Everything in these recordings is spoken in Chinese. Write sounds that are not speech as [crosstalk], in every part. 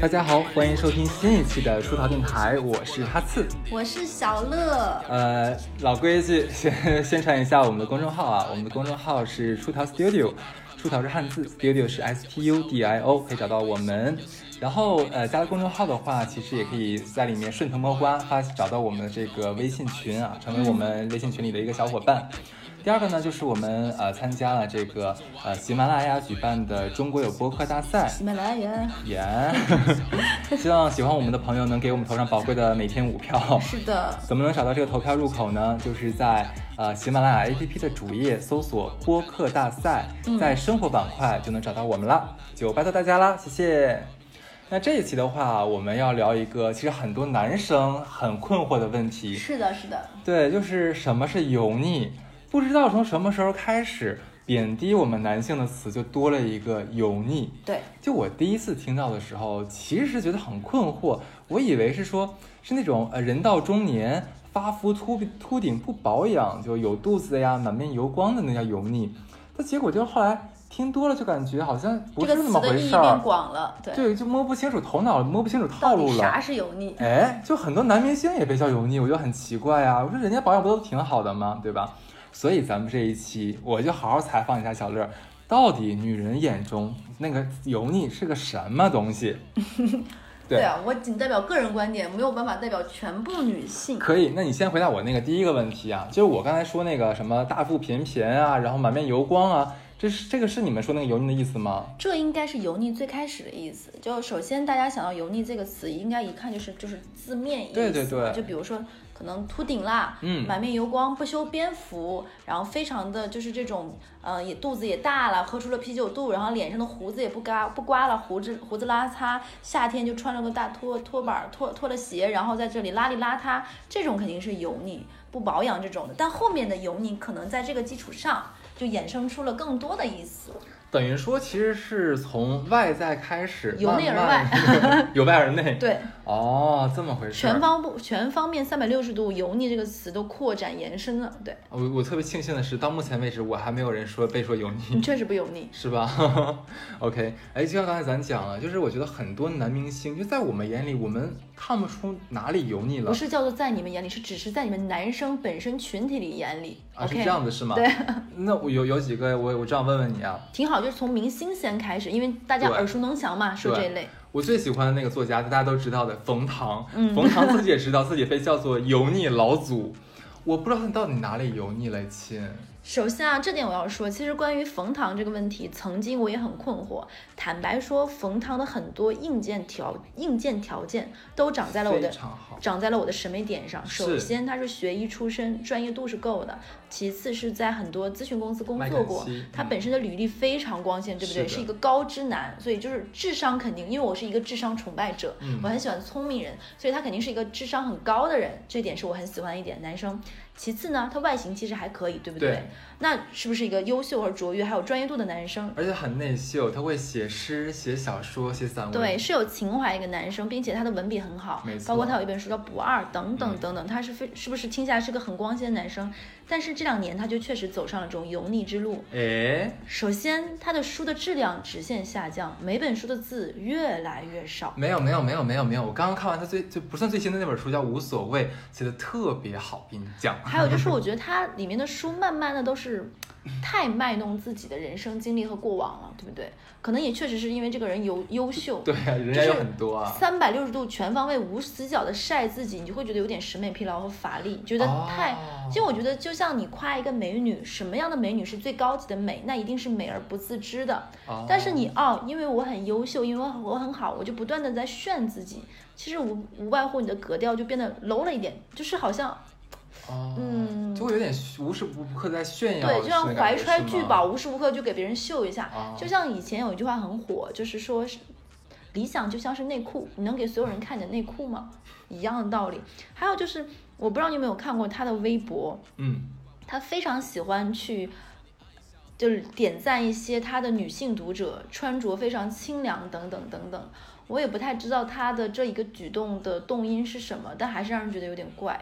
大家好，欢迎收听新一期的出逃电台，我是哈刺，我是小乐。呃，老规矩，先宣传一下我们的公众号啊，我们的公众号是出逃 Studio，出逃是汉字，Studio 是 S T U D I O，可以找到我们。然后呃，加了公众号的话，其实也可以在里面顺藤摸瓜发找到我们的这个微信群啊，成为我们微信群里的一个小伙伴。第二个呢，就是我们呃参加了这个呃喜马拉雅举办的中国有播客大赛。喜马拉雅。耶！[laughs] 希望喜欢我们的朋友能给我们投上宝贵的每天五票。是的。怎么能找到这个投票入口呢？就是在呃喜马拉雅 APP 的主页搜索播客大赛，在生活板块就能找到我们了。就拜托大家啦，谢谢。那这一期的话，我们要聊一个其实很多男生很困惑的问题。是的，是的。对，就是什么是油腻？不知道从什么时候开始，贬低我们男性的词就多了一个油腻。对，就我第一次听到的时候，其实是觉得很困惑。我以为是说，是那种呃人到中年发福秃秃顶不保养就有肚子的呀，满面油光的那叫油腻。但结果就是后来听多了，就感觉好像不是那么回事儿。变广了，对，就摸不清楚头脑，摸不清楚套路了。啥是油腻？哎，就很多男明星也被叫油腻，我觉得很奇怪啊。我说人家保养不都挺好的吗？对吧？所以咱们这一期我就好好采访一下小乐，到底女人眼中那个油腻是个什么东西？[laughs] 对啊，我仅代表个人观点，没有办法代表全部女性。可以，那你先回答我那个第一个问题啊，就是我刚才说那个什么大腹便便啊，然后满面油光啊。这是这个是你们说那个油腻的意思吗？这应该是油腻最开始的意思。就首先大家想到油腻这个词，应该一看就是就是字面意思。对对对。就比如说可能秃顶啦，嗯，满面油光，不修边幅，然后非常的就是这种，呃，也肚子也大了，喝出了啤酒肚，然后脸上的胡子也不刮不刮了，胡子胡子拉碴，夏天就穿了个大拖拖板拖拖了鞋，然后在这里邋里邋遢，这种肯定是油腻，不保养这种的。但后面的油腻可能在这个基础上。就衍生出了更多的意思。等于说，其实是从外在开始，由内而外，[laughs] 由外而内。对，哦，这么回事。全方不全方面三百六十度，油腻这个词都扩展延伸了。对，我我特别庆幸的是，到目前为止，我还没有人说被说油腻。你确实不油腻，是吧？OK，哎，就像刚才咱讲了，就是我觉得很多男明星，就在我们眼里，我们看不出哪里油腻了。不是叫做在你们眼里，是只是在你们男生本身群体里眼里。啊，是这样子是吗？对。[laughs] 那我有有几个，我我这样问问你啊。挺好，就是从明星。先开始，因为大家耳熟能详嘛，说这一类。我最喜欢的那个作家，大家都知道的冯唐。冯唐自 [laughs] 己也知道自己被叫做油腻老祖，我不知道他到底哪里油腻了，亲。首先啊，这点我要说，其实关于冯唐这个问题，曾经我也很困惑。坦白说，冯唐的很多硬件条硬件条件都长在了我的长在了我的审美点上。首先，他是学医出身，专业度是够的；其次是在很多咨询公司工作过，他本身的履历非常光鲜，对不对？是一个高知男，所以就是智商肯定，因为我是一个智商崇拜者，我很喜欢聪明人，所以他肯定是一个智商很高的人，这点是我很喜欢一点男生。其次呢，它外形其实还可以，对不对？那是不是一个优秀而卓越还有专业度的男生？而且很内秀，他会写诗、写小说、写散文。对，是有情怀一个男生，并且他的文笔很好。没错。包括他有一本书叫《不二》等等等等，他是非是不是听起来是个很光鲜的男生？但是这两年他就确实走上了这种油腻之路。哎，首先他的书的质量直线下降，每本书的字越来越少。没有没有没有没有没有，我刚刚看完他最就不算最新的那本书叫《无所谓》，写的特别好，跟你讲。还有就是，我觉得他里面的书慢慢的都是太卖弄自己的人生经历和过往了，对不对？可能也确实是因为这个人优优秀，[laughs] 对啊，人家有很多啊，三百六十度全方位无死角的晒自己，你就会觉得有点审美疲劳和乏力，觉得太。其实我觉得就像你夸一个美女，什么样的美女是最高级的美？那一定是美而不自知的。但是你哦，因为我很优秀，因为我很好，我就不断的在炫自己。其实无无外乎你的格调就变得 low 了一点，就是好像。嗯，就会有点无时无刻在炫耀，对，就像怀揣巨宝，无时无刻就给别人秀一下。就像以前有一句话很火，就是说，理想就像是内裤，你能给所有人看你的内裤吗？一样的道理。还有就是，我不知道你有没有看过他的微博，嗯，他非常喜欢去，就是点赞一些他的女性读者穿着非常清凉等等等等。我也不太知道他的这一个举动的动因是什么，但还是让人觉得有点怪。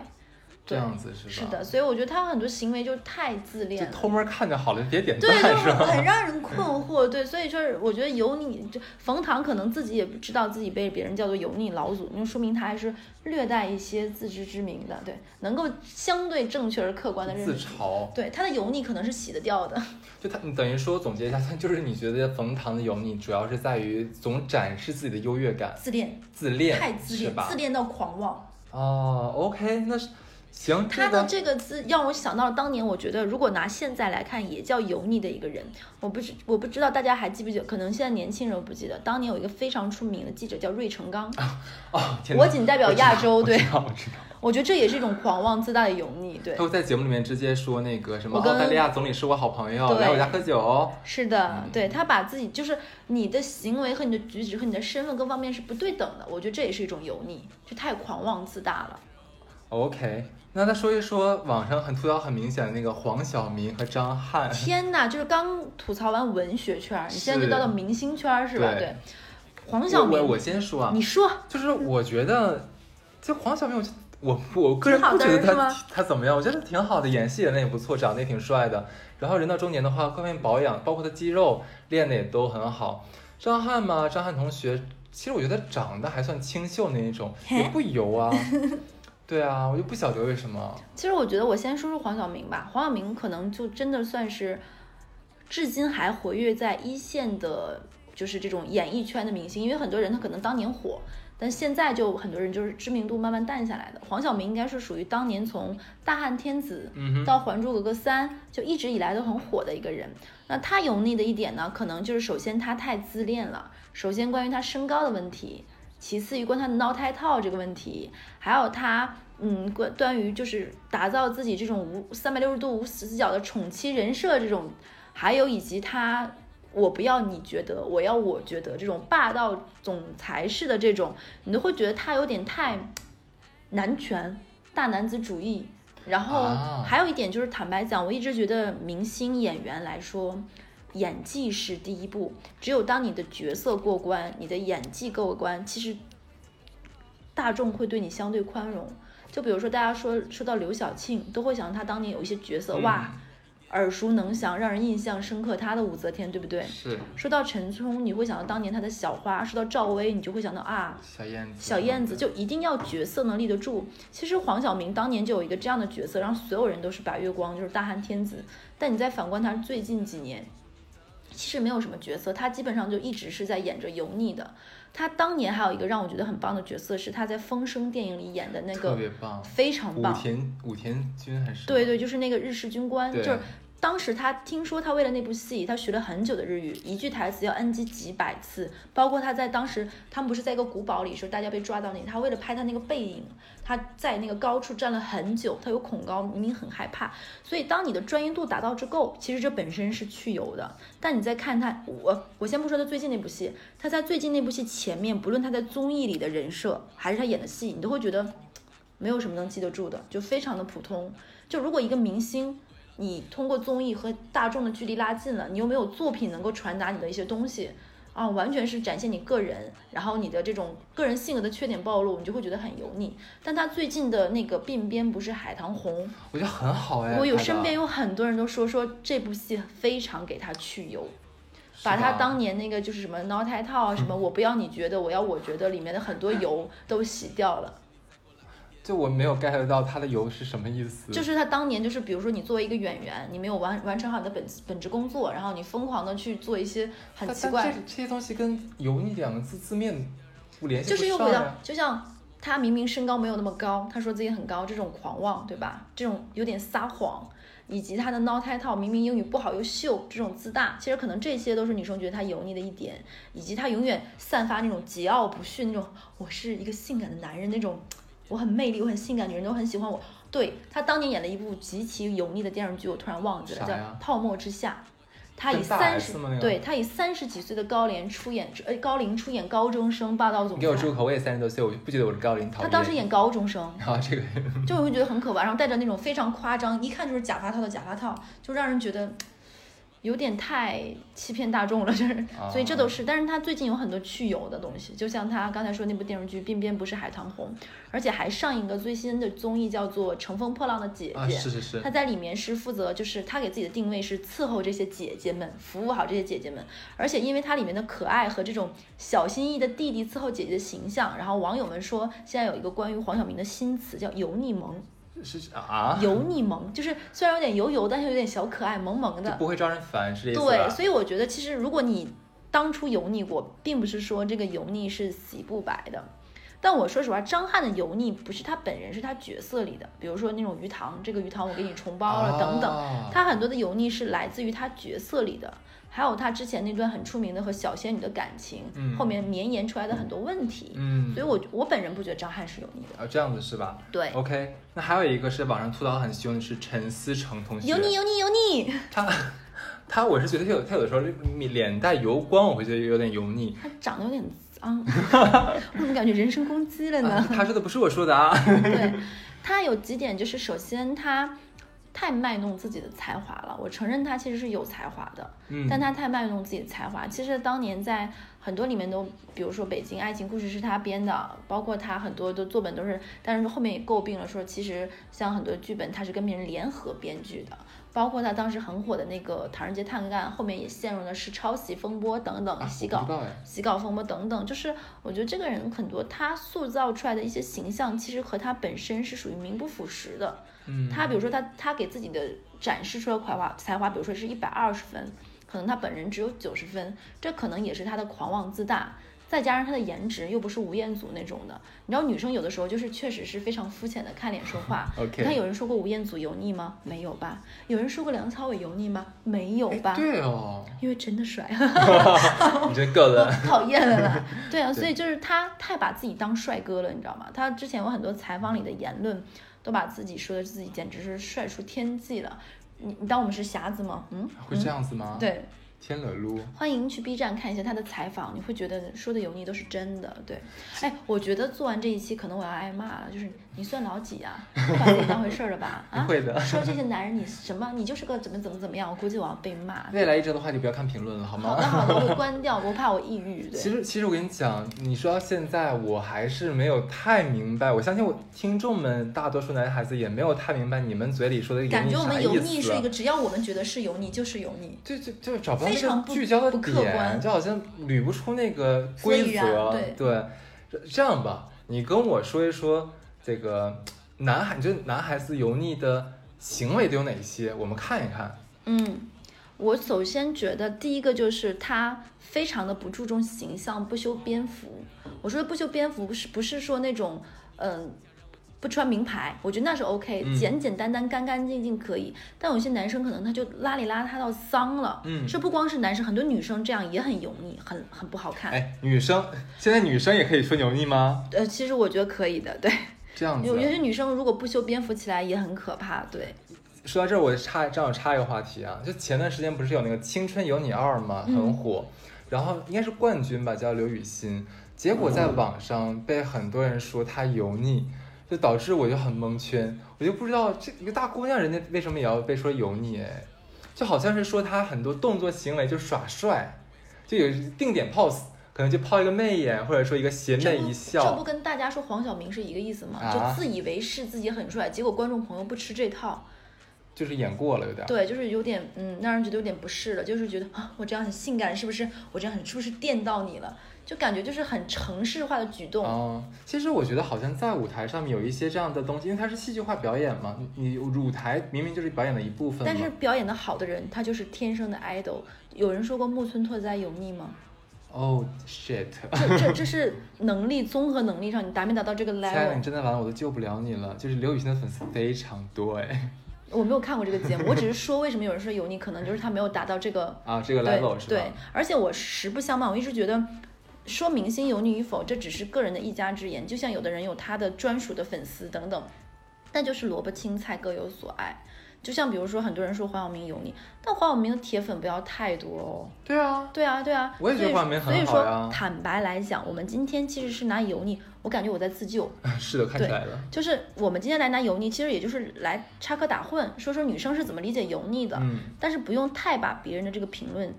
这样子是吧？是的，所以我觉得他很多行为就太自恋了，偷摸看着好了，别点赞是吧？很让人 [laughs] 困惑。对，所以说我觉得油腻，就冯唐可能自己也不知道自己被别人叫做油腻老祖，那说明他还是略带一些自知之明的，对，能够相对正确而客观的认识自嘲。对，他的油腻可能是洗得掉的。[laughs] 就他，你等于说总结一下，就是你觉得冯唐的油腻主要是在于总展示自己的优越感，自恋，自恋，太自恋，自恋到狂妄。哦，OK，那是。行，他的这个字让我想到了当年，我觉得如果拿现在来看，也叫油腻的一个人。我不知我不知道大家还记不记得？可能现在年轻人不记得，当年有一个非常出名的记者叫芮成钢。哦，我仅代表亚洲，对，我知道。我觉得这也是一种狂妄自大的油腻。对，他会在节目里面直接说那个什么澳大利亚总理是我好朋友，来我家喝酒。是的，对他把自己就是你的行为和你的举止和你的身份各方面是不对等的。我觉得这也是一种油腻，就太狂妄自大了。OK。那再说一说网上很吐槽很明显的那个黄晓明和张翰。天哪，就是刚吐槽完文学圈，你现在就到了明星圈是吧？对。黄晓明，我先说啊。你说。就是我觉得，就黄晓明，我我我个人不觉得他他怎么样，我觉得挺好的，演戏演的也不错，长得也挺帅的。然后人到中年的话，各方面保养，包括他肌肉练的也都很好。张翰嘛，张翰同学，其实我觉得长得还算清秀那一种，也不油啊。[laughs] 对啊，我就不晓得为什么。其实我觉得，我先说说黄晓明吧。黄晓明可能就真的算是，至今还活跃在一线的，就是这种演艺圈的明星。因为很多人他可能当年火，但现在就很多人就是知名度慢慢淡下来的。黄晓明应该是属于当年从大汉天子到还珠格格三，就一直以来都很火的一个人。那他油腻的一点呢，可能就是首先他太自恋了。首先关于他身高的问题。其次于关他的挠胎套这个问题，还有他嗯关关于就是打造自己这种无三百六十度无死角的宠妻人设这种，还有以及他我不要你觉得我要我觉得这种霸道总裁式的这种，你都会觉得他有点太男权大男子主义。然后还有一点就是坦白讲，我一直觉得明星演员来说。演技是第一步，只有当你的角色过关，你的演技过关，其实大众会对你相对宽容。就比如说，大家说说到刘晓庆，都会想到她当年有一些角色，哇。耳熟能详，让人印象深刻。她的武则天，对不对？是。说到陈冲，你会想到当年她的小花；说到赵薇，你就会想到啊，小燕子。小燕子就一定要角色能立得住。其实黄晓明当年就有一个这样的角色，让所有人都是白月光，就是大汉天子。但你再反观他最近几年，其实没有什么角色，他基本上就一直是在演着油腻的。他当年还有一个让我觉得很棒的角色，是他在《风声》电影里演的那个，特别棒，非常棒。武田武田君还是？对对，就是那个日式军官，就是。当时他听说他为了那部戏，他学了很久的日语，一句台词要 NG 几百次。包括他在当时，他们不是在一个古堡里，说大家被抓到那，他为了拍他那个背影，他在那个高处站了很久，他有恐高，明明很害怕。所以当你的专业度达到之够，其实这本身是去油的。但你再看他，我我先不说他最近那部戏，他在最近那部戏前面，不论他在综艺里的人设，还是他演的戏，你都会觉得没有什么能记得住的，就非常的普通。就如果一个明星。你通过综艺和大众的距离拉近了，你又没有作品能够传达你的一些东西啊，完全是展现你个人，然后你的这种个人性格的缺点暴露，你就会觉得很油腻。但他最近的那个鬓边不是海棠红，我觉得很好哎。我有身边有很多人都说说这部戏非常给他去油，把他当年那个就是什么挠胎套啊，什么我不要你觉得我要我觉得里面的很多油都洗掉了。就我没有 get 到他的油是什么意思，就是他当年就是比如说你作为一个演员，你没有完完成好你的本本职工作，然后你疯狂的去做一些很奇怪。这这些东西跟油腻两个字字面不联系就是又回到，就像他明明身高没有那么高，他说自己很高，这种狂妄，对吧？这种有点撒谎，以及他的挠胎套，明明英语不好又秀，这种自大，其实可能这些都是女生觉得他油腻的一点，以及他永远散发那种桀骜不驯那种，我是一个性感的男人那种。我很魅力，我很性感，女人都很喜欢我。对他当年演了一部极其油腻的电视剧，我突然忘记了，叫《泡沫之夏》。他以三十，对他以三十几岁的高龄出演，呃，高龄出演高中生霸道总裁。给我住口！我也三十多岁，我不觉得我是高龄。他当时演高中生，[laughs] 啊，这个就我会觉得很可怕，然后戴着那种非常夸张，一看就是假发套的假发套，就让人觉得有点太欺骗大众了，[laughs] 就是，所以这都是。但是他最近有很多去油的东西，就像他刚才说那部电视剧《鬓边不是海棠红》，而且还上一个最新的综艺叫做《乘风破浪的姐姐》。是是是。他在里面是负责，就是他给自己的定位是伺候这些姐姐们，服务好这些姐姐们。而且因为他里面的可爱和这种小心翼翼的弟弟伺候姐姐的形象，然后网友们说现在有一个关于黄晓明的新词叫“油腻萌”。是啊，油腻萌，就是虽然有点油油，但是有点小可爱，萌萌的，不会招人烦，是这对，所以我觉得其实如果你当初油腻过，并不是说这个油腻是洗不白的。但我说实话，张翰的油腻不是他本人，是他角色里的，比如说那种鱼塘，这个鱼塘我给你重包了等等，他很多的油腻是来自于他角色里的。还有他之前那段很出名的和小仙女的感情，后面绵延出来的很多问题，嗯，所以我我本人不觉得张翰是油腻的啊，这样子是吧？对，OK，那还有一个是网上吐槽很凶的是陈思诚同学，油腻油腻油腻，他他我是觉得他有他有的时候脸带油光，我会觉得有点油腻，他长得有点脏，[laughs] 我怎么感觉人身攻击了呢？他说的不是我说的啊，对他有几点就是首先他。太卖弄自己的才华了，我承认他其实是有才华的，嗯，但他太卖弄自己的才华。其实当年在很多里面都，比如说《北京爱情故事》是他编的，包括他很多的作本都是，但是后面也诟病了，说其实像很多剧本他是跟别人联合编剧的。包括他当时很火的那个《唐人街探案》，后面也陷入的是抄袭风波等等，洗稿、洗稿风波等等。就是我觉得这个人很多，他塑造出来的一些形象，其实和他本身是属于名不符实的。嗯，他比如说他他给自己的展示出来才华才华，比如说是一百二十分，可能他本人只有九十分，这可能也是他的狂妄自大。再加上她的颜值又不是吴彦祖那种的，你知道女生有的时候就是确实是非常肤浅的看脸说话。[laughs] 你看有人说过吴彦祖油腻吗？没有吧？有人说过梁朝伟油腻吗？没有吧？对哦，因为真的帅。[laughs] [laughs] 你这个人讨厌了啦。对啊，所以就是他太把自己当帅哥了，你知道吗？他之前有很多采访里的言论，都把自己说的自己简直是帅出天际了。你你当我们是瞎子吗？嗯，会这样子吗？对。天了路！欢迎去 B 站看一下他的采访，你会觉得说的油腻都是真的。对，哎，我觉得做完这一期可能我要挨骂了，就是你算老几啊？[laughs] 不把自己当回事了吧？啊，会的。说这些男人你什么？你就是个怎么怎么怎么样？我估计我要被骂。未来一周的话就不要看评论了，好吗？好的好的，我会关掉，[laughs] 我怕我抑郁。其实其实我跟你讲，你说到现在我还是没有太明白，我相信我听众们大多数男孩子也没有太明白你们嘴里说的感觉我们油腻是一个，只要我们觉得是油腻就是油腻。就就就找不到那个聚焦的。点就好像捋不出那个规则，对，这样吧，你跟我说一说这个男孩，你觉得男孩子油腻的行为都有哪些？我们看一看。嗯，我首先觉得第一个就是他非常的不注重形象，不修边幅。我说的不修边幅，不是不是说那种，嗯。不穿名牌，我觉得那是 OK，简简单单、干干净净可以。但有些男生可能他就邋里邋遢到脏了。嗯，这不光是男生，很多女生这样也很油腻，很很不好看。哎，女生现在女生也可以说油腻吗？呃，其实我觉得可以的，对。这样子。有有些女生如果不修边幅起来也很可怕，对。说到这儿，我插正好插一个话题啊，就前段时间不是有那个《青春有你二》吗？很火，然后应该是冠军吧，叫刘雨昕，结果在网上被很多人说她油腻。就导致我就很蒙圈，我就不知道这一个大姑娘，人家为什么也要被说油腻？哎，就好像是说她很多动作行为就耍帅，就有定点 pose，可能就抛一个媚眼，或者说一个邪魅一笑。这不跟大家说黄晓明是一个意思吗？就自以为是自己很帅，结果观众朋友不吃这套，就是演过了有点。对，就是有点嗯，让人觉得有点不适了，就是觉得啊，我这样很性感，是不是？我这样很是不是电到你了？就感觉就是很城市化的举动嗯。其实我觉得好像在舞台上面有一些这样的东西，因为它是戏剧化表演嘛。你舞台明明就是表演的一部分。但是表演的好的人，他就是天生的 idol。有人说过木村拓哉油腻吗？Oh shit！[laughs] 这这这是能力综合能力上，你达没达到这个 [laughs] level？你真的完了，我都救不了你了。就是刘雨欣的粉丝非常多哎。[laughs] 我没有看过这个节目，我只是说为什么有人说油腻，可能就是他没有达到这个啊这个 level 是吧？对，而且我实不相瞒，我一直觉得。说明星油腻与否，这只是个人的一家之言。就像有的人有他的专属的粉丝等等，但就是萝卜青菜各有所爱。就像比如说，很多人说黄晓明油腻，但黄晓明的铁粉不要太多哦。对啊，对啊，对啊。我也觉得黄晓明很好呀。所以说，坦白来讲，我们今天其实是拿油腻，我感觉我在自救。[laughs] 是的，看起来了。就是我们今天来拿油腻，其实也就是来插科打诨，说说女生是怎么理解油腻的。嗯。但是不用太把别人的这个评论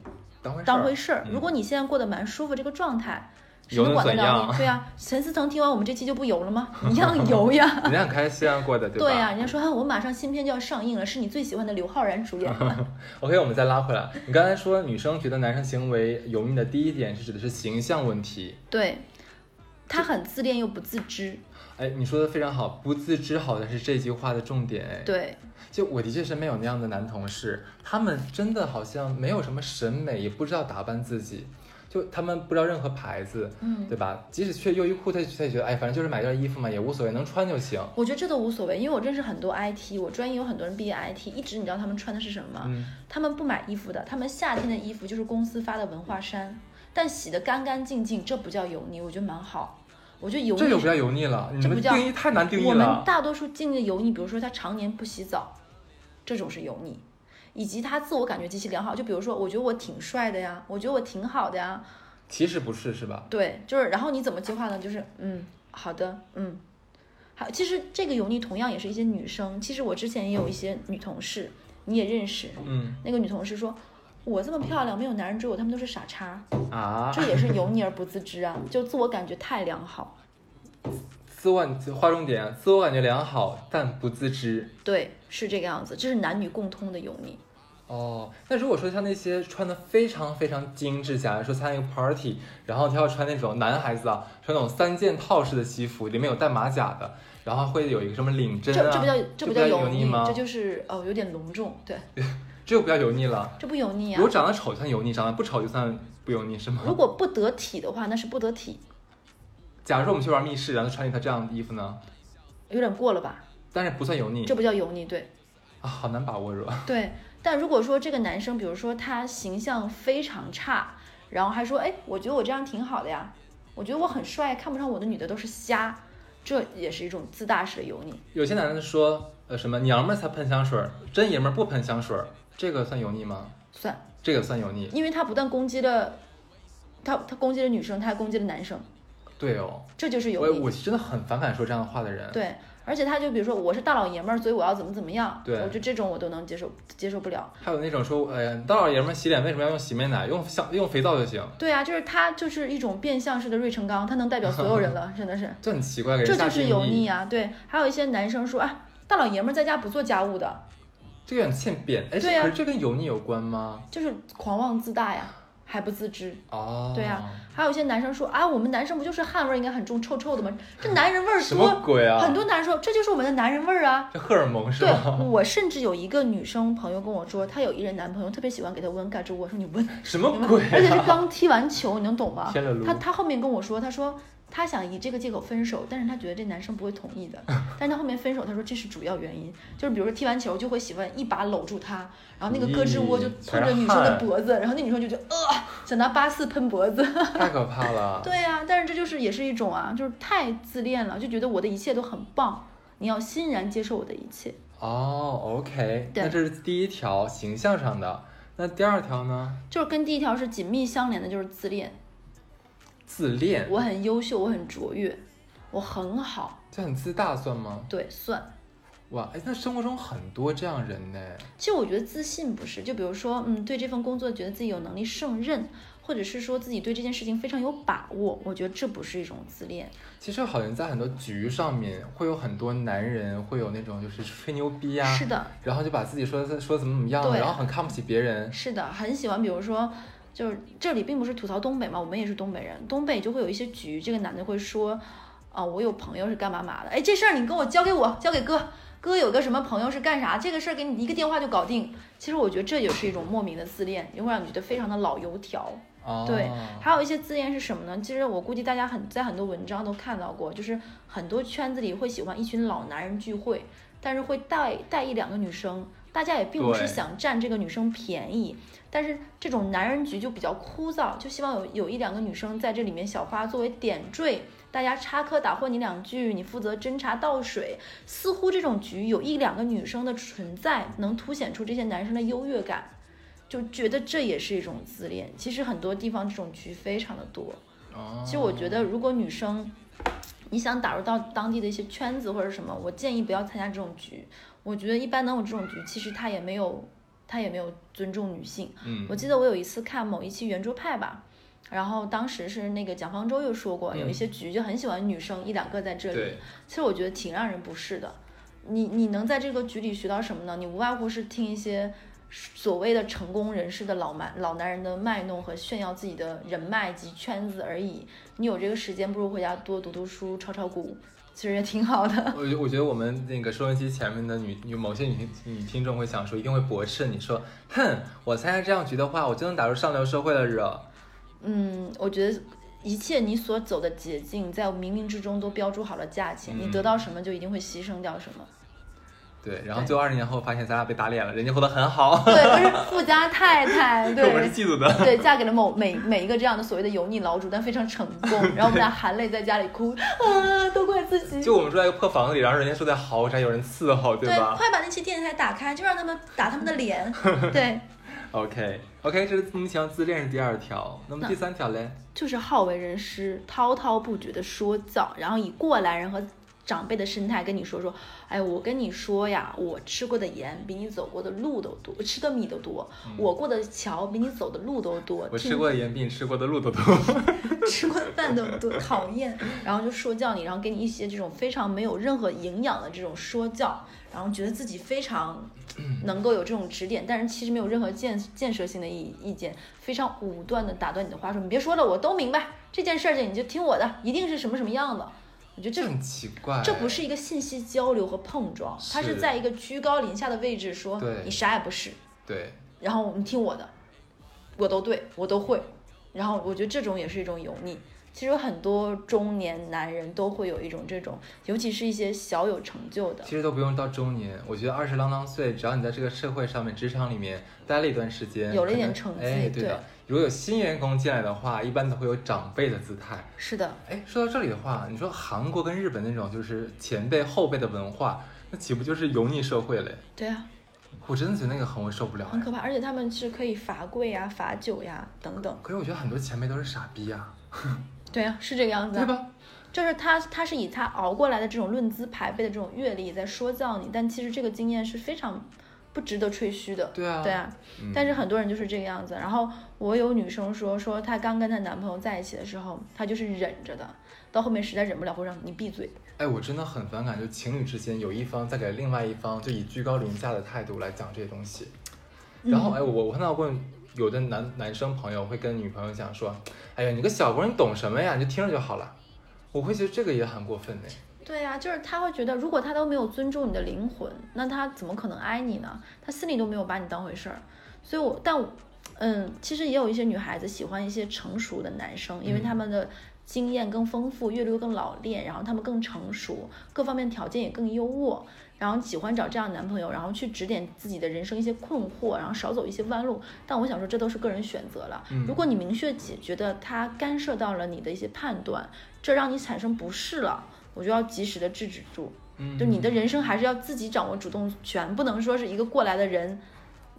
当回事儿。如果你现在过得蛮舒服，这个状态。油能怎样？对呀，陈思诚听完我们这期就不油了吗？[laughs] 一样 [laughs] 油呀。人家很开心啊，过的对吧？对呀，人家说我马上新片就要上映了，是你最喜欢的刘昊然主演的。[laughs] OK，我们再拉回来，你刚才说女生觉得男生行为油腻的第一点是指的是形象问题。对，他很自恋又不自知。哎，你说的非常好，不自知好像是这句话的重点。哎，对，就我的确身边有那样的男同事，他们真的好像没有什么审美，也不知道打扮自己。就他们不知道任何牌子，嗯，对吧？即使去优衣库，他他也觉得，哎，反正就是买件衣服嘛，也无所谓，能穿就行。我觉得这都无所谓，因为我认识很多 IT，我专业有很多人毕业 IT，一直你知道他们穿的是什么吗？嗯，他们不买衣服的，他们夏天的衣服就是公司发的文化衫，但洗得干干净净，这不叫油腻，我觉得蛮好。我觉得油腻这就不叫油腻了，你们定义太难定义了。我们大多数定义的油腻，比如说他常年不洗澡，这种是油腻，以及他自我感觉极其良好，就比如说我觉得我挺帅的呀，我觉得我挺好的呀。其实不是，是吧？对，就是，然后你怎么计划呢？就是，嗯，好的，嗯，好。其实这个油腻同样也是一些女生。其实我之前也有一些女同事，你也认识，嗯，那个女同事说，我这么漂亮，没有男人追我，他们都是傻叉啊。这也是油腻而不自知啊，就自我感觉太良好。自我划重点，自我感觉良好但不自知。对，是这个样子，这是男女共通的油腻。哦，那如果说像那些穿的非常非常精致，假如说参加一个 party，然后他要穿那种男孩子啊，穿那种三件套式的西服，里面有带马甲的，然后会有一个什么领针啊，这不叫这不叫油腻吗？这就是哦，有点隆重，对，[laughs] 这就不叫油腻了，这不油腻啊。如果长得丑算油腻，长得不丑就算不油腻是吗？如果不得体的话，那是不得体。假如说我们去玩密室，然后穿一套这样的衣服呢？有点过了吧？但是不算油腻，这不叫油腻，对。啊，好难把握是吧？[laughs] 对。但如果说这个男生，比如说他形象非常差，然后还说，哎，我觉得我这样挺好的呀，我觉得我很帅，看不上我的女的都是瞎，这也是一种自大式的油腻。有些男的说，呃，什么娘们儿才喷香水，真爷们儿不喷香水，这个算油腻吗？算，这个算油腻，因为他不但攻击了，他他攻击了女生，他还攻击了男生。对哦，这就是油腻。我我真的很反感说这样的话的人。对。而且他就比如说我是大老爷们儿，所以我要怎么怎么样，对我觉得这种我都能接受，接受不了。还有那种说，哎呀，大老爷们儿洗脸为什么要用洗面奶？用香用肥皂就行。对啊，就是他就是一种变相式的芮成钢，他能代表所有人了，[laughs] 真的是。这很奇怪，这就是油腻啊！对，还有一些男生说，啊，大老爷们儿在家不做家务的，这个很欠扁。哎，对可是这跟油腻有关吗？就是狂妄自大呀。还不自知哦，对呀，还有一些男生说啊，我们男生不就是汗味应该很重，臭臭的吗？这男人味儿多，什么鬼啊？很多男生说这就是我们的男人味儿啊，这荷尔蒙是吧？对，我甚至有一个女生朋友跟我说，她有一任男朋友特别喜欢给她温盖住窝，说你温什么鬼？而且是刚踢完球，你能懂吗？他他后面跟我说，他说。他想以这个借口分手，但是他觉得这男生不会同意的。[laughs] 但是他后面分手，他说这是主要原因，就是比如说踢完球就会喜欢一把搂住他，然后那个胳肢窝就碰着女生的脖子，然后那女生就觉得呃，想拿八四喷脖子。太 [laughs] 可怕了。对呀，但是这就是也是一种啊，就是太自恋了，就觉得我的一切都很棒，你要欣然接受我的一切。哦，OK，那这是第一条形象上的，那第二条呢？就是跟第一条是紧密相连的，就是自恋。自恋，我很优秀，我很卓越，我很好，这很自大算吗？对，算。哇，哎，那生活中很多这样人呢。其实我觉得自信不是，就比如说，嗯，对这份工作觉得自己有能力胜任，或者是说自己对这件事情非常有把握，我觉得这不是一种自恋。其实好像在很多局上面，会有很多男人会有那种就是吹牛逼啊，是的，然后就把自己说说怎么怎么样，然后很看不起别人。是的，很喜欢，比如说。就是这里并不是吐槽东北嘛，我们也是东北人，东北就会有一些局，这个男的会说，啊，我有朋友是干嘛嘛的，哎，这事儿你跟我交给我，交给哥，哥有个什么朋友是干啥，这个事儿给你一个电话就搞定。其实我觉得这也是一种莫名的自恋，也会让你觉得非常的老油条。对，还有一些自恋是什么呢？其实我估计大家很在很多文章都看到过，就是很多圈子里会喜欢一群老男人聚会，但是会带带一两个女生。大家也并不是想占这个女生便宜。但是这种男人局就比较枯燥，就希望有有一两个女生在这里面小花作为点缀，大家插科打诨你两句，你负责斟茶倒水。似乎这种局有一两个女生的存在，能凸显出这些男生的优越感，就觉得这也是一种自恋。其实很多地方这种局非常的多。其实我觉得，如果女生你想打入到当地的一些圈子或者什么，我建议不要参加这种局。我觉得一般能有这种局，其实他也没有。他也没有尊重女性。嗯，我记得我有一次看某一期圆桌派吧，然后当时是那个蒋方舟又说过，有一些局就很喜欢女生一两个在这里。其实我觉得挺让人不适的。你你能在这个局里学到什么呢？你无外乎是听一些所谓的成功人士的老蛮老男人的卖弄和炫耀自己的人脉及圈子而已。你有这个时间，不如回家多读读书，炒炒股。其实也挺好的。我我觉得我们那个收音机前面的女女某些女女听众会想说，一定会驳斥你说，哼，我参加这样局的话，我就能打入上流社会了惹。嗯，我觉得一切你所走的捷径，在冥冥之中都标注好了价钱，你得到什么就一定会牺牲掉什么。对，然后最后二十年后发现咱俩被打脸了，人家活得很好。对，[laughs] 都是富家太太。[laughs] 对，我是嫉妒的。对，嫁给了某每每一个这样的所谓的油腻老主，但非常成功。[laughs] 然后我们俩含泪在家里哭啊，都怪自己。就我们住在一个破房子里，然后人家住在豪宅，有人伺候，对吧？对快把那期电视台打开，就让他们打他们的脸。对。OK，OK，这是目前自恋是第二条，那么第三条嘞？就是好为人师，滔滔不绝的说教，然后以过来人和。长辈的生态跟你说说，哎，我跟你说呀，我吃过的盐比你走过的路都多，吃的米都多，我过的桥比你走的路都多。我吃过的盐比你吃过的路都多，[laughs] 吃过的饭都多，讨厌。然后就说教你，然后给你一些这种非常没有任何营养的这种说教，然后觉得自己非常 [clears throat] 能够有这种指点，但是其实没有任何建建设性的意意见，非常武断的打断你的话，说你别说了，我都明白这件事儿去，你就听我的，一定是什么什么样的。我觉得这很奇怪，这不是一个信息交流和碰撞，它是在一个居高临下的位置说你啥也不是，对，然后你听我的，我都对，我都会，然后我觉得这种也是一种油腻。其实很多中年男人都会有一种这种，尤其是一些小有成就的。其实都不用到中年，我觉得二十啷当岁，只要你在这个社会上面、职场里面待了一段时间，有了一点成绩，对的。如果有新员工进来的话，一般都会有长辈的姿态。是的。哎，说到这里的话，你说韩国跟日本那种就是前辈后辈的文化，那岂不就是油腻社会嘞？对啊。我真的觉得那个很我受不了。很可怕，而且他们是可以罚跪呀、罚酒呀等等。可是我觉得很多前辈都是傻逼呀。[laughs] 对啊，是这个样子，对吧？就是他，他是以他熬过来的这种论资排辈的这种阅历在说教你，但其实这个经验是非常不值得吹嘘的。对啊，对啊。但是很多人就是这个样子。然后我有女生说，说她刚跟她男朋友在一起的时候，她就是忍着的，到后面实在忍不了，会让你闭嘴。哎，我真的很反感，就情侣之间有一方在给另外一方就以居高临下的态度来讲这些东西。然后，哎，我我看到过。有的男男生朋友会跟女朋友讲说：“哎呀，你个小姑娘，你懂什么呀？你就听着就好了。”我会觉得这个也很过分呢。对呀，就是他会觉得，如果他都没有尊重你的灵魂，那他怎么可能爱你呢？他心里都没有把你当回事儿。所以，我但嗯，其实也有一些女孩子喜欢一些成熟的男生，因为他们的经验更丰富，阅历更老练，然后他们更成熟，各方面条件也更优渥。然后喜欢找这样的男朋友，然后去指点自己的人生一些困惑，然后少走一些弯路。但我想说，这都是个人选择了。如果你明确解觉得他干涉到了你的一些判断，这让你产生不适了，我就要及时的制止住。就你的人生还是要自己掌握主动权，不能说是一个过来的人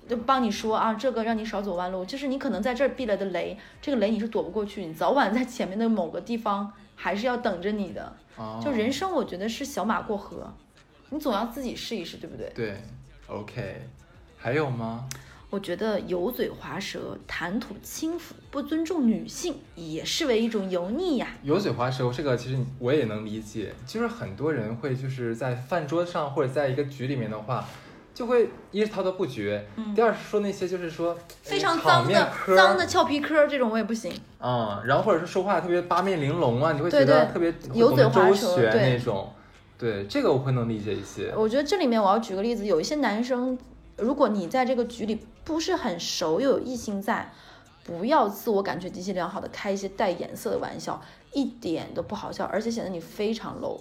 就帮你说啊，这个让你少走弯路。就是你可能在这儿避了的雷，这个雷你是躲不过去，你早晚在前面的某个地方还是要等着你的。就人生，我觉得是小马过河。你总要自己试一试，对不对？对，OK，还有吗？我觉得油嘴滑舌、谈吐轻浮、不尊重女性，也视为一种油腻呀。油嘴滑舌这个其实我也能理解，就是很多人会就是在饭桌上或者在一个局里面的话，就会一是滔滔不绝，嗯第二是说那些就是说非常脏的脏的俏皮嗑，这种我也不行。嗯，然后或者是说话特别八面玲珑啊，你会觉得特别油嘴滑舌那种。对这个我会能理解一些。我觉得这里面我要举个例子，有一些男生，如果你在这个局里不是很熟，又有异性在，不要自我感觉极其良好的开一些带颜色的玩笑，一点都不好笑，而且显得你非常 low。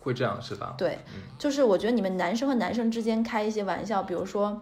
会这样是吧？对，就是我觉得你们男生和男生之间开一些玩笑，比如说。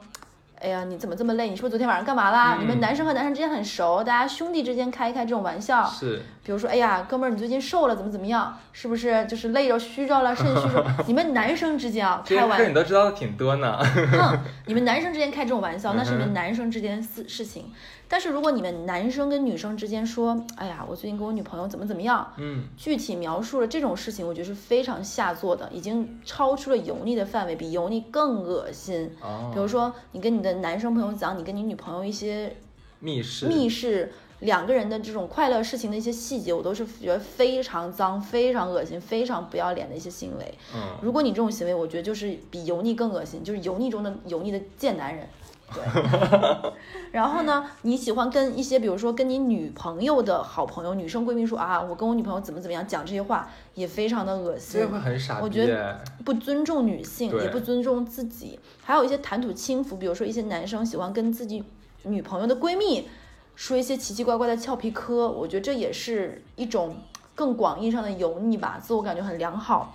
哎呀，你怎么这么累？你是不是昨天晚上干嘛啦？你们男生和男生之间很熟，大家兄弟之间开一开这种玩笑。是。比如说，哎呀，哥们儿，你最近瘦了，怎么怎么样？是不是就是累着、虚着了、肾虚着？[laughs] 你们男生之间啊，开玩笑，你都知道的挺多呢。哼，你们男生之间开这种玩笑，那是你们男生之间事事情。但是如果你们男生跟女生之间说，哎呀，我最近跟我女朋友怎么怎么样，嗯，具体描述了这种事情，我觉得是非常下作的，已经超出了油腻的范围，比油腻更恶心。哦，比如说你跟你的男生朋友讲你跟你女朋友一些密室，密室两个人的这种快乐事情的一些细节，我都是觉得非常脏、非常恶心、非常不要脸的一些行为。嗯，如果你这种行为，我觉得就是比油腻更恶心，就是油腻中的油腻的贱男人。对，[laughs] 然后呢？你喜欢跟一些，比如说跟你女朋友的好朋友、女生闺蜜说啊，我跟我女朋友怎么怎么样，讲这些话也非常的恶心，会很傻我觉得不尊重女性，也不尊重自己。还有一些谈吐轻浮，比如说一些男生喜欢跟自己女朋友的闺蜜说一些奇奇怪怪的俏皮嗑，我觉得这也是一种更广义上的油腻吧，自我感觉很良好。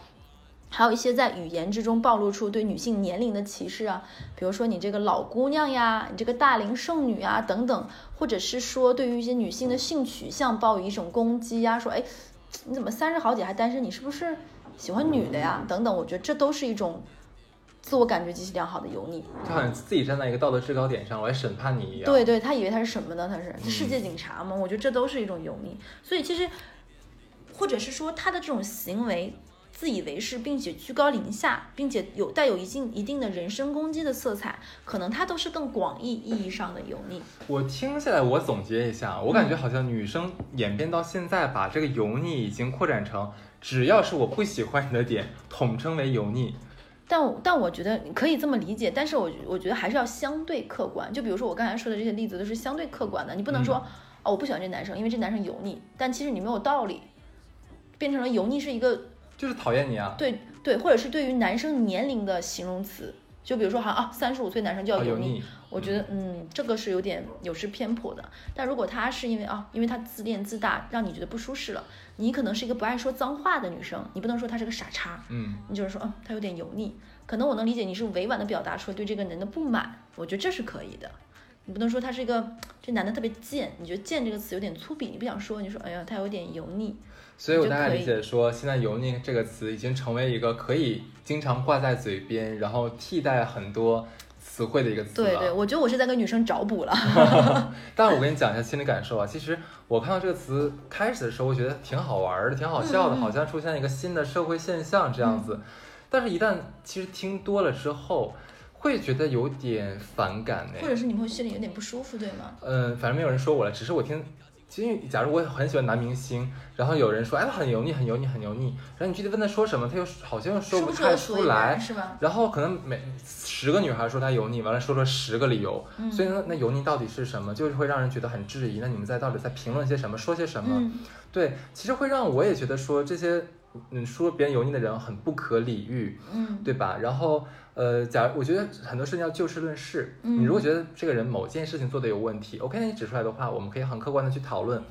还有一些在语言之中暴露出对女性年龄的歧视啊，比如说你这个老姑娘呀，你这个大龄剩女啊等等，或者是说对于一些女性的性取向抱有一种攻击呀，说哎，你怎么三十好几还单身？你是不是喜欢女的呀？等等，我觉得这都是一种自我感觉极其良好的油腻。他好像自己站在一个道德制高点上，我来审判你一样。对对，他以为他是什么呢？他是世界警察吗？我觉得这都是一种油腻。所以其实，或者是说他的这种行为。自以为是，并且居高临下，并且有带有一定一定的人身攻击的色彩，可能它都是更广义意义上的油腻。我听下来，我总结一下，我感觉好像女生演变到现在，把这个油腻已经扩展成，只要是我不喜欢你的点，统称为油腻。但但我觉得可以这么理解，但是我我觉得还是要相对客观。就比如说我刚才说的这些例子都是相对客观的，你不能说哦我不喜欢这男生，因为这男生油腻，但其实你没有道理，变成了油腻是一个。就是讨厌你啊！对对，或者是对于男生年龄的形容词，就比如说，好啊，三十五岁男生就要油腻，我觉得，嗯，这个是有点有失偏颇的。但如果他是因为啊，因为他自恋自大，让你觉得不舒适了，你可能是一个不爱说脏话的女生，你不能说他是个傻叉，嗯，你就是说，嗯，他有点油腻，可能我能理解你是委婉的表达出对这个人的不满，我觉得这是可以的。你不能说他是一个这男的特别贱，你觉得贱这个词有点粗鄙，你不想说，你说，哎呀，他有点油腻。所以我大概理解说，现在“油腻”这个词已经成为一个可以经常挂在嘴边，然后替代很多词汇的一个词了。对对，我觉得我是在跟女生找补了。[laughs] [laughs] 但我跟你讲一下心理感受啊，其实我看到这个词开始的时候，我觉得挺好玩的，挺好笑的，好像出现一个新的社会现象这样子。但是，一旦其实听多了之后，会觉得有点反感呢，或者是你会心里有点不舒服，对吗？嗯，反正没有人说我了，只是我听。其实，假如我很喜欢男明星，然后有人说，哎，他很油腻，很油腻，很油腻，然后你具体问他说什么，他又好像又说不太出来，是吧？然后可能每十个女孩说他油腻，完了说了十个理由，所以呢，那油腻到底是什么？就是会让人觉得很质疑。那你们在到底在评论些什么，说些什么？对，其实会让我也觉得说这些，嗯，说别人油腻的人很不可理喻，嗯，对吧？然后。呃，假如我觉得很多事情要就事论事，你如果觉得这个人某件事情做的有问题，OK，那你指出来的话，我们可以很客观的去讨论。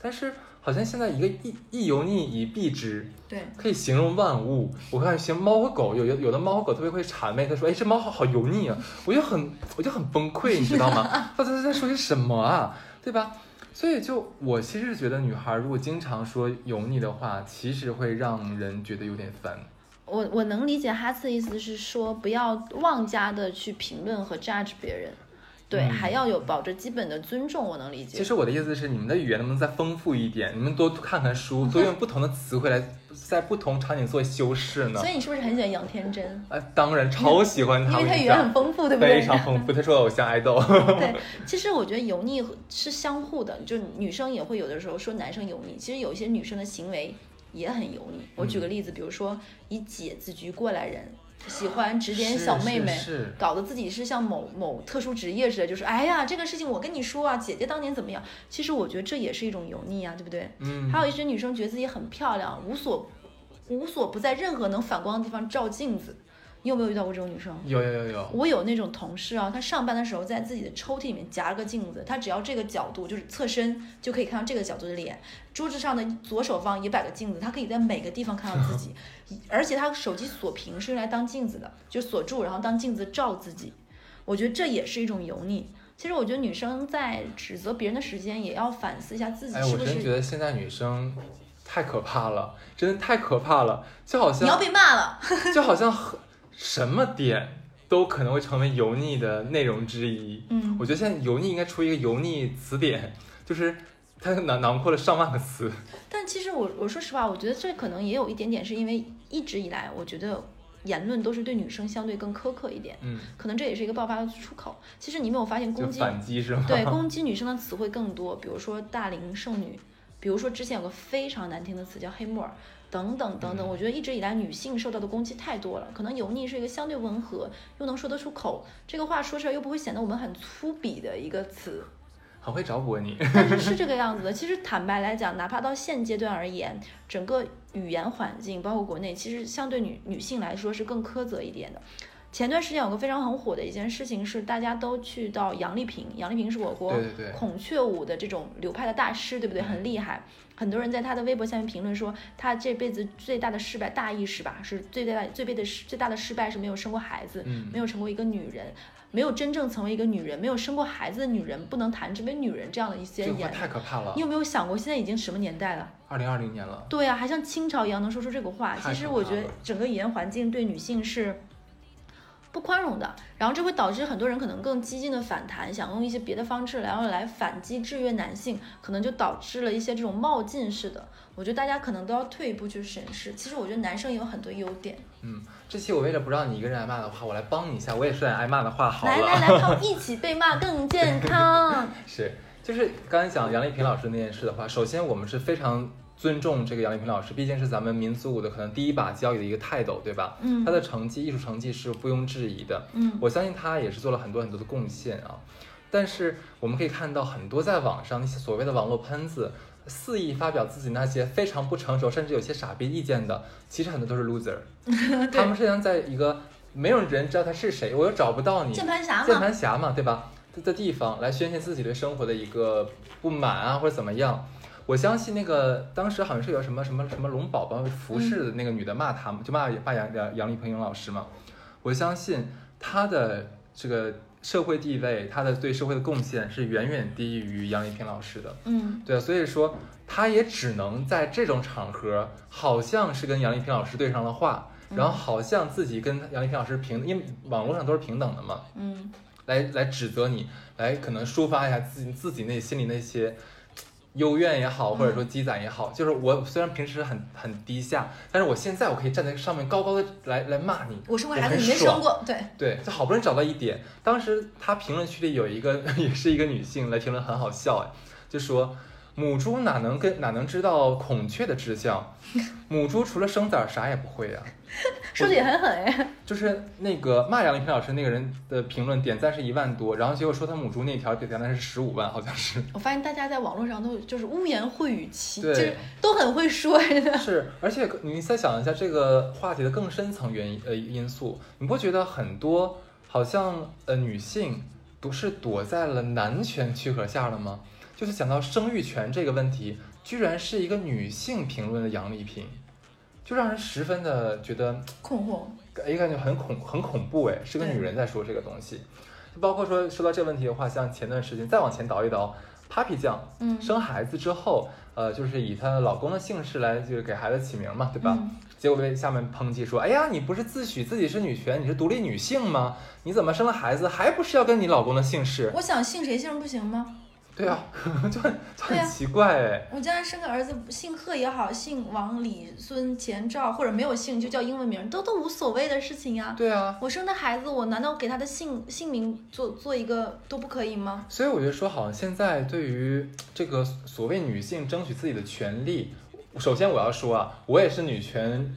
但是好像现在一个一一油腻以蔽之，对，可以形容万物。我看形容猫和狗，有有有的猫和狗特别会谄媚，他说，哎，这猫好好油腻啊，我就很我就很崩溃，你知道吗？[laughs] 他在在说些什么啊，对吧？所以就我其实觉得，女孩如果经常说油腻的话，其实会让人觉得有点烦。我我能理解哈次的意思是说，不要妄加的去评论和 judge 别人，对，还要有保着基本的尊重。我能理解。其实我的意思是，你们的语言能不能再丰富一点？你们多看看书，多用不同的词汇来在不同场景做修饰呢？所以你是不是很喜欢杨天真？[laughs] 哎，当然超喜欢他，因为他语言很丰富，对不对？非常丰富，他说偶像爱豆。对，[laughs] 其实我觉得油腻是相互的，就女生也会有的时候说男生油腻。其实有一些女生的行为。也很油腻。我举个例子，比如说以姐自居过来人，喜欢指点小妹妹，搞得自己是像某某特殊职业似的，就是哎呀，这个事情我跟你说啊，姐姐当年怎么样？其实我觉得这也是一种油腻啊，对不对？嗯。还有一些女生觉得自己很漂亮，无所无所不在任何能反光的地方照镜子。你有没有遇到过这种女生？有有有有。我有那种同事啊，她上班的时候在自己的抽屉里面夹了个镜子，她只要这个角度就是侧身就可以看到这个角度的脸。桌子上的左手方也摆个镜子，她可以在每个地方看到自己，[laughs] 而且她手机锁屏是用来当镜子的，就锁住然后当镜子照自己。我觉得这也是一种油腻。其实我觉得女生在指责别人的时间，也要反思一下自己是不是。哎，我真觉得现在女生。太可怕了，真的太可怕了，就好像你要被骂了，[laughs] 就好像什么点都可能会成为油腻的内容之一。嗯，我觉得现在油腻应该出一个油腻词典，[laughs] 就是它囊囊括了上万个词。但其实我我说实话，我觉得这可能也有一点点是因为一直以来，我觉得言论都是对女生相对更苛刻一点。嗯，可能这也是一个爆发的出口。其实你没有发现攻击反击是吗？对，[laughs] 攻击女生的词汇更多，比如说大龄剩女。比如说，之前有个非常难听的词叫“黑木耳”，等等等等。我觉得一直以来女性受到的攻击太多了。可能油腻是一个相对温和又能说得出口，这个话说出来又不会显得我们很粗鄙的一个词。很会找补你。但是是这个 [laughs] 样子的。其实坦白来讲，哪怕到现阶段而言，整个语言环境，包括国内，其实相对女女性来说是更苛责一点的。前段时间有个非常很火的一件事情是，大家都去到杨丽萍，杨丽萍是我国孔雀舞的这种流派的大师，对不对？很厉害，很多人在他的微博下面评论说，他这辈子最大的失败，大意是吧？是最大最大的最大的失败是没有生过孩子，没有成为一个女人，没有真正成为一个女人，没有生过孩子的女人不能谈这为女人这样的一些言，太可怕了。你有没有想过，现在已经什么年代了？二零二零年了。对啊，还像清朝一样能说出这个话。其实我觉得整个语言环境对女性是。不宽容的，然后这会导致很多人可能更激进的反弹，想用一些别的方式，然后来反击制约男性，可能就导致了一些这种冒进式的。我觉得大家可能都要退一步去审视。其实我觉得男生也有很多优点。嗯，这期我为了不让你一个人挨骂的话，我来帮你一下，我也说点挨骂的话好了。来来来，们一起被骂更健康。[laughs] 是，就是刚才讲杨丽萍老师那件事的话，首先我们是非常。尊重这个杨丽萍老师，毕竟是咱们民族舞的可能第一把交椅的一个泰斗，对吧？嗯，他的成绩，艺术成绩是毋庸置疑的。嗯，我相信他也是做了很多很多的贡献啊。但是我们可以看到，很多在网上那些所谓的网络喷子，肆意发表自己那些非常不成熟，甚至有些傻逼意见的，其实很多都是 loser。[laughs] 他们是想在一个没有人知道他是谁，我又找不到你，键盘侠键盘侠嘛，对吧？的地方来宣泄自己对生活的一个不满啊，或者怎么样。我相信那个当时好像是有什么什么什么龙宝宝服饰的那个女的骂他们，就骂骂杨杨杨丽萍老师嘛。我相信她的这个社会地位，她的对社会的贡献是远远低于杨丽萍老师的。嗯，对啊，所以说她也只能在这种场合，好像是跟杨丽萍老师对上了话，然后好像自己跟杨丽萍老师平，因为网络上都是平等的嘛。嗯，来来指责你，来可能抒发一下自己自己内心里那些。幽怨也好，或者说积攒也好，就是我虽然平时很很低下，但是我现在我可以站在上面高高的来来骂你。我生过孩子，你没生过，对对，就好不容易找到一点。当时他评论区里有一个 [laughs] 也是一个女性来评论，很好笑哎，就说。母猪哪能跟哪能知道孔雀的志向？[laughs] 母猪除了生崽儿啥也不会呀。[laughs] 说的也很狠哎。就是那个骂杨丽萍老师那个人的评论点赞是一万多，然后结果说他母猪那条点赞是十五万，好像是。[laughs] 我发现大家在网络上都就是污言秽语，其实都很会说。是，而且你再想一下这个话题的更深层原因呃因素，你不觉得很多好像呃女性不是躲在了男权躯壳下了吗？就是讲到生育权这个问题，居然是一个女性评论的杨丽萍，就让人十分的觉得困惑，哎，感觉很恐很恐怖哎，是个女人在说这个东西。就包括说说到这个问题的话，像前段时间再往前倒一倒，Papi 酱，嗯，生孩子之后，呃，就是以她老公的姓氏来就是给孩子起名嘛，对吧？结果被下面抨击说，哎呀，你不是自诩自己是女权，你是独立女性吗？你怎么生了孩子还不是要跟你老公的姓氏？我想姓谁姓不行吗？对啊，[laughs] 就很就很奇怪哎。我将来生个儿子，姓贺也好，姓王、李、孙、钱、赵，或者没有姓就叫英文名，都都无所谓的事情呀。对啊，我生的孩子，我难道给他的姓姓名做做一个都不可以吗？所以我觉得说，好像现在对于这个所谓女性争取自己的权利，首先我要说啊，我也是女权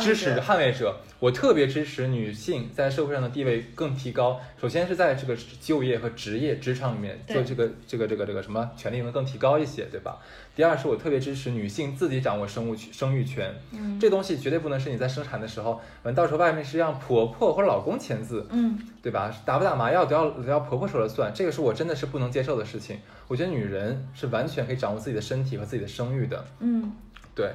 支持捍卫者。我特别支持女性在社会上的地位更提高。首先是在这个就业和职业职场里面做这个这个这个这个什么权利能更提高一些，对吧？第二是我特别支持女性自己掌握生物生育权。嗯，这东西绝对不能是你在生产的时候，完到时候外面是让婆婆或者老公签字，嗯，对吧？打不打麻药都要都要婆婆说了算，这个是我真的是不能接受的事情。我觉得女人是完全可以掌握自己的身体和自己的生育的。嗯，对。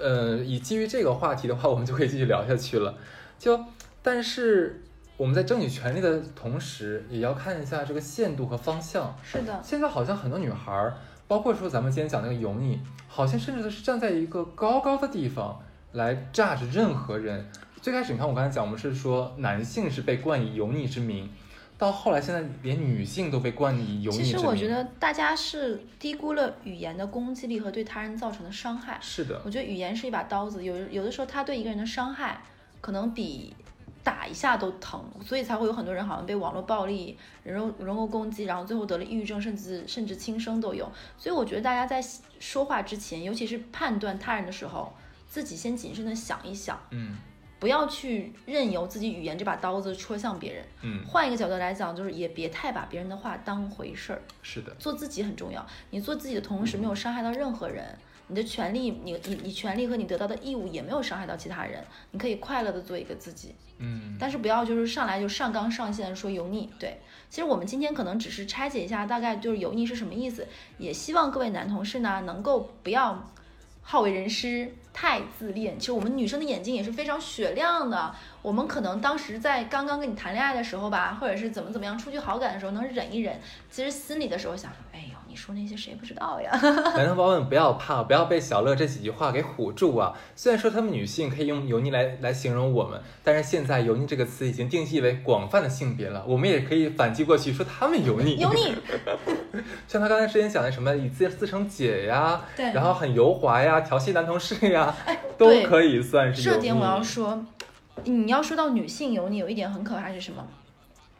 呃，以基于这个话题的话，我们就可以继续聊下去了。就，但是我们在争取权利的同时，也要看一下这个限度和方向。是的，现在好像很多女孩儿，包括说咱们今天讲那个油腻，好像甚至都是站在一个高高的地方来 judge 任何人。最开始你看我刚才讲，我们是说男性是被冠以油腻之名。到后来，现在连女性都被冠以油腻其实我觉得大家是低估了语言的攻击力和对他人造成的伤害。是的，我觉得语言是一把刀子，有有的时候他对一个人的伤害可能比打一下都疼，所以才会有很多人好像被网络暴力、人肉人肉攻击，然后最后得了抑郁症，甚至甚至轻生都有。所以我觉得大家在说话之前，尤其是判断他人的时候，自己先谨慎的想一想。嗯。不要去任由自己语言这把刀子戳向别人。嗯，换一个角度来讲，就是也别太把别人的话当回事儿。是的，做自己很重要。你做自己的同时，没有伤害到任何人，你的权利，你你你权利和你得到的义务也没有伤害到其他人，你可以快乐的做一个自己。嗯，但是不要就是上来就上纲上线说油腻。对，其实我们今天可能只是拆解一下，大概就是油腻是什么意思。也希望各位男同事呢，能够不要好为人师。太自恋，其实我们女生的眼睛也是非常雪亮的。我们可能当时在刚刚跟你谈恋爱的时候吧，或者是怎么怎么样，出去好感的时候能忍一忍，其实心里的时候想，哎呦，你说那些谁不知道呀？男同胞们不要怕，不要被小乐这几句话给唬住啊！虽然说他们女性可以用油腻来来形容我们，但是现在油腻这个词已经定义为广泛的性别了，我们也可以反击过去说他们油腻。油腻。[laughs] 像他刚才之前讲的什么以自自称姐呀，对，然后很油滑呀，调戏男同事呀。哎，都可以算是。这点我要说，你要说到女性油腻，有一点很可怕是什么？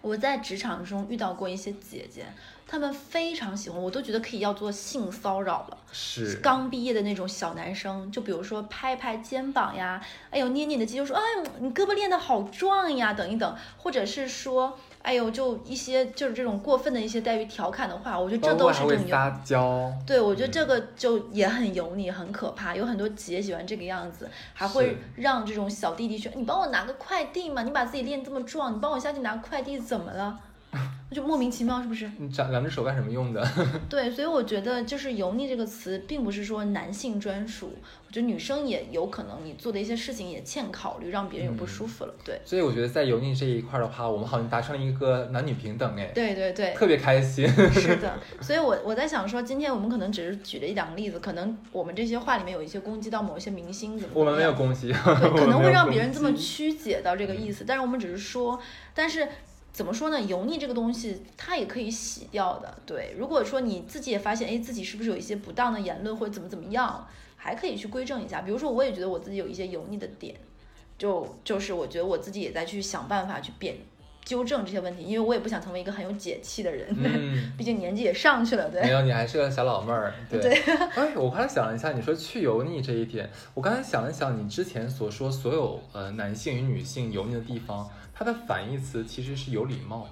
我在职场中遇到过一些姐姐，她们非常喜欢，我都觉得可以要做性骚扰了。是刚毕业的那种小男生，就比如说拍拍肩膀呀，哎呦捏捏你的肌肉，说哎你胳膊练得好壮呀，等一等，或者是说。哎呦，就一些就是这种过分的一些带于调侃的话，我觉得这都是这种撒娇。对，我觉得这个就也很油腻，很可怕。有很多姐喜欢这个样子，还会让这种小弟弟去：“你帮我拿个快递嘛，你把自己练这么壮，你帮我下去拿快递怎么了？” [laughs] 就莫名其妙，是不是？你长两只手干什么用的？[laughs] 对，所以我觉得就是“油腻”这个词，并不是说男性专属，我觉得女生也有可能，你做的一些事情也欠考虑，让别人有不舒服了。对。所以我觉得在油腻这一块的话，我们好像达成了一个男女平等，哎。对对对。特别开心。[laughs] 是的，所以我我在想说，今天我们可能只是举了一两个例子，可能我们这些话里面有一些攻击到某一些明星，怎么？我们没有攻击。对，可能会让别人这么曲解到这个意思，但是我们只是说，但是。怎么说呢？油腻这个东西，它也可以洗掉的。对，如果说你自己也发现，哎，自己是不是有一些不当的言论或者怎么怎么样，还可以去规正一下。比如说，我也觉得我自己有一些油腻的点，就就是我觉得我自己也在去想办法去变纠正这些问题，因为我也不想成为一个很有解气的人。嗯，[laughs] 毕竟年纪也上去了。对，没有，你还是个小老妹儿。[laughs] 对。哎，我刚才想了一下，你说去油腻这一点，我刚才想了想，你之前所说所有呃男性与女性油腻的地方。它的反义词其实是有礼貌，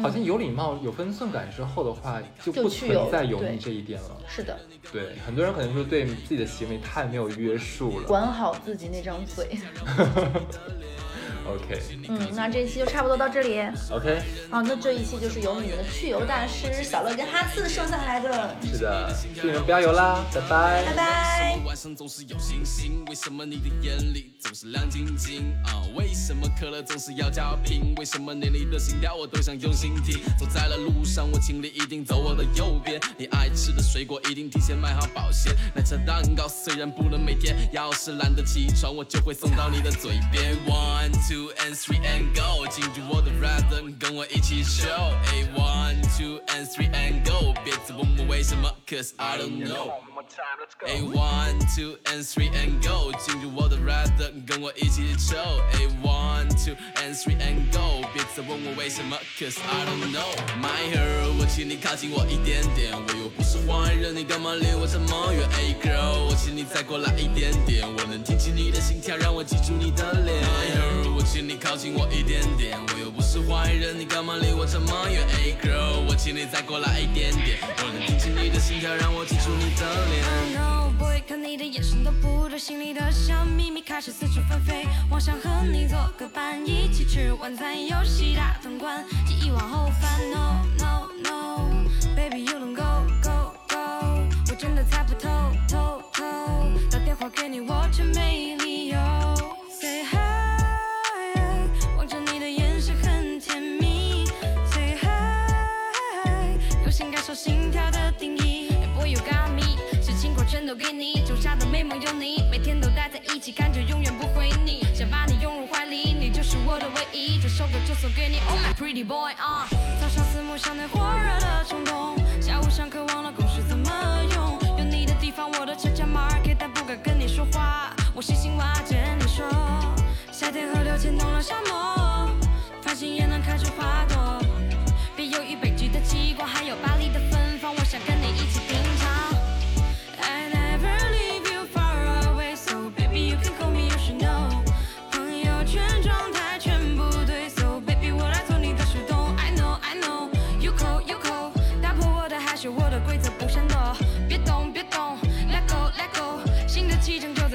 好像有礼貌、有分寸感之后的话，就不存在油腻这一点了。是的，对，很多人可能说对自己的行为太没有约束了，管好自己那张嘴。[laughs] OK，嗯，那这一期就差不多到这里。OK，好，那这一期就是由你们的去油大师小乐跟哈次剩下来的。是的，祝你们不要油啦，拜拜，拜拜。晚上总是有星星，为什么你的眼里总是亮晶晶？啊，为什么可乐总是要加冰？为什么连你的心跳我都想用心听？走在了路上，我请你一定走我的右边。你爱吃的水果一定提前买好保鲜。奶茶蛋糕虽然不能每天，要是懒得起床，我就会送到你的嘴边。One two。two and three and go，进入我的 rhythm，跟我一起 show。A one two and three and go，别再问我为什么，cause I don't know。 A one two and three and go，进入我的 rhythm，跟我一起 show。A one two and three and go，别再问我为什么，Cause I don't know，My girl，我请你靠近我一点点，我又不是坏人，你干嘛离我这么远？Hey girl，我请你再过来一点点，我能听清你的心跳，让我记住你的脸。My girl，我请你靠近我一点点，我又不是坏人，你干嘛离我这么远？Hey girl，我请你再过来一点点，我能听清你的心跳，让我记住你的脸。No boy，看你的眼神都不对，心里的小秘密开始四处纷飞。我想和你做个伴，一起吃晚餐，游戏大通关，记忆往后翻。No no no，baby you don't go go go，我真的猜不透透透。打电话给你我却没全都给你，种下的美梦有你，每天都待在一起，感觉永远不会腻，想把你拥入怀里，你就是我的唯一。这首歌就送给你，Oh my pretty boy 啊！早上四目相对火热的冲动，下午上课忘了公式怎么用，有你的地方我都悄悄 mark，但不敢跟你说话，我细心挖掘你说，夏天河流牵动了沙漠，繁星也能开出花朵，别犹豫北极的极光，还有巴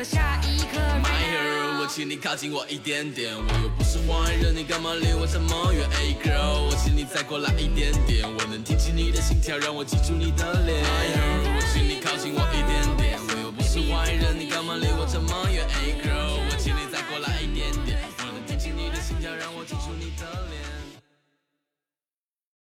下一刻 my girl 我请你靠近我一点点我又不是坏人你干嘛离我这么远？Hey girl 我请你再过来一点点我能听清你的心跳让我记住你的脸。My girl 我请你靠近我一点点我又不是坏人你干嘛离我这么远？Hey girl